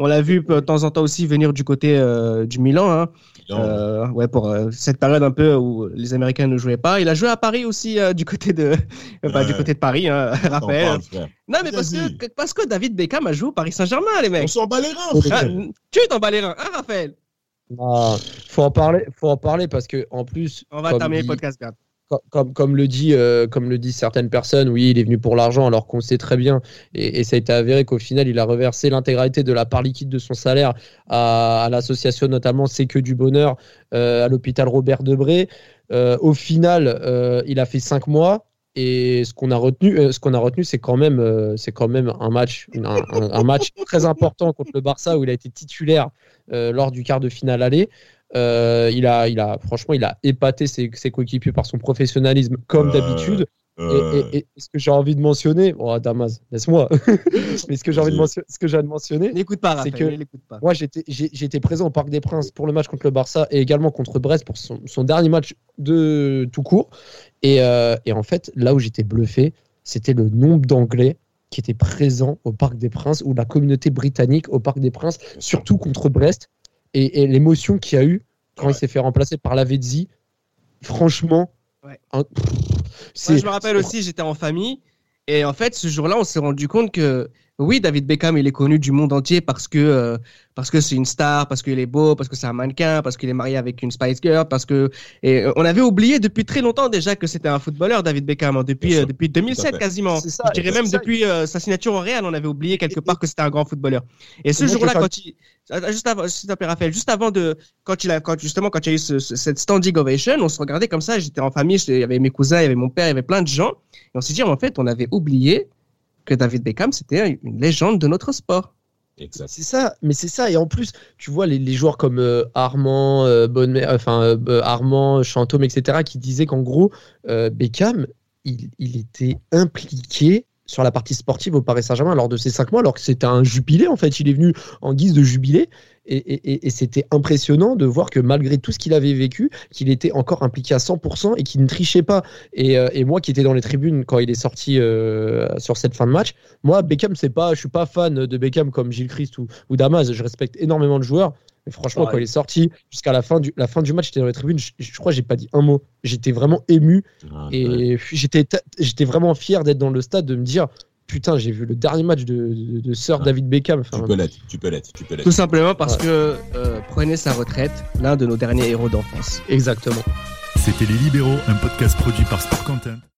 On l'a vu de temps en temps aussi venir du côté euh, du Milan. Hein. Euh, ouais, pour euh, cette période un peu où les Américains ne jouaient pas. Il a joué à Paris aussi du côté de, bah, du côté de Paris, hein, Raphaël. non, mais parce que, parce que David Beckham a joué au Paris Saint-Germain, les mecs. On s'en bat les reins, frère. Ah, tu t'en bats les reins, hein, Raphaël? Ah, faut en parler, faut en parler parce que en plus. On va terminer le podcast, Gab comme, le dit, euh, disent certaines personnes, oui, il est venu pour l'argent, alors qu'on sait très bien, et, ça a été avéré qu'au final, il a reversé l'intégralité de la part liquide de son salaire à, l'association, notamment C'est que du bonheur, euh, à l'hôpital Robert Debré. Euh, au final, il a fait cinq mois. Et ce qu'on a retenu, ce qu'on a retenu, c'est quand même, c'est quand même un match, un, match très important contre le Barça où il a été titulaire lors du quart de finale aller. Euh, il, a, il a, franchement, il a épaté ses, ses coéquipiers par son professionnalisme, comme d'habitude. Et, ce que j'ai envie de mentionner, oh Damas, laisse-moi. Mais ce que j'ai envie de mentionner, ce que j'ai de mentionner, n'écoute pas, c'est que pas. moi j'étais, j'étais présent au Parc des Princes pour le match contre le Barça et également contre Brest pour son, son dernier match de tout court. Et, euh, et en fait, là où j'étais bluffé, c'était le nombre d'Anglais qui étaient présents au Parc des Princes ou la communauté britannique au Parc des Princes, surtout contre Brest et, l'émotion qu'il y a eu quand il s'est fait remplacer par Lavezzi, franchement. je me rappelle aussi, j'étais en famille et en fait, ce jour-là, on s'est rendu compte que oui, David Beckham, il est connu du monde entier parce que euh, parce que c'est une star, parce qu'il est beau, parce que c'est un mannequin, parce qu'il est marié avec une Spice Girl, parce que et euh, on avait oublié depuis très longtemps déjà que c'était un footballeur, David Beckham, hein, depuis euh, depuis 2007 quasiment. Ça, Je dirais même depuis sa signature au Real, on avait oublié quelque part que c'était un grand footballeur. Et ce jour-là, quand il juste avant, Raphaël, juste avant de quand il a quand justement quand il y a eu ce, cette standing ovation, on se regardait comme ça. J'étais en famille, il y avait mes cousins, il y avait mon père, il y avait plein de gens, et on s'est dit en fait, on avait oublié que David Beckham, c'était une légende de notre sport. C'est ça, mais c'est ça. Et en plus, tu vois, les, joueurs comme euh, Armand, euh, enfin, euh, Armand, Chantôme, etc., qui disaient qu'en gros, Beckham, il, il, était impliqué sur la partie sportive au Paris Saint-Germain lors de ces cinq mois, alors que c'était un jubilé, en fait. Il est venu en guise de jubilé. Et, c'était impressionnant de voir que malgré tout ce qu'il avait vécu, qu'il était encore impliqué à 100% et qu'il ne trichait pas. Euh, et, moi qui étais dans les tribunes quand il est sorti euh, sur cette fin de match, moi Beckham, c'est pas, je suis pas fan de Beckham comme Gilles Christ ou, ou Damas. Je respecte énormément de joueurs. Mais franchement, quand il est sorti jusqu'à la fin du, la fin du match, j'étais dans les tribunes. Je, je crois que j'ai pas dit un mot. J'étais vraiment ému ah, et j'étais vraiment fier d'être dans le stade, de me dire putain, j'ai vu le dernier match de, de, Sir David Beckham. tu peux l'être, tu peux l'être, tu peux l'être. Tout simplement parce que euh, prenait sa retraite, l'un de nos derniers héros d'enfance. Exactement. C'était Les Libéraux, un podcast produit par Sport Content.